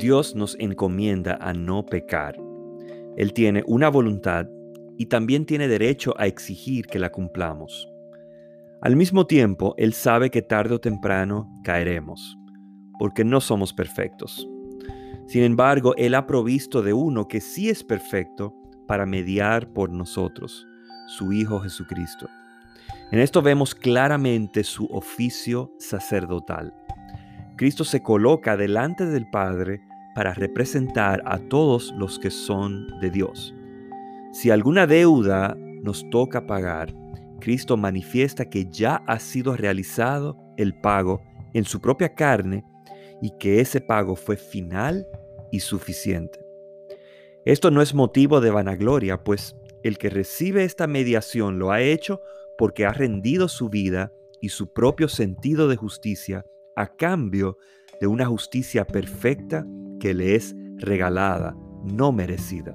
Dios nos encomienda a no pecar. Él tiene una voluntad y también tiene derecho a exigir que la cumplamos. Al mismo tiempo, Él sabe que tarde o temprano caeremos, porque no somos perfectos. Sin embargo, Él ha provisto de uno que sí es perfecto para mediar por nosotros, su Hijo Jesucristo. En esto vemos claramente su oficio sacerdotal. Cristo se coloca delante del Padre para representar a todos los que son de Dios. Si alguna deuda nos toca pagar, Cristo manifiesta que ya ha sido realizado el pago en su propia carne y que ese pago fue final y suficiente. Esto no es motivo de vanagloria, pues el que recibe esta mediación lo ha hecho porque ha rendido su vida y su propio sentido de justicia a cambio de una justicia perfecta que le es regalada, no merecida.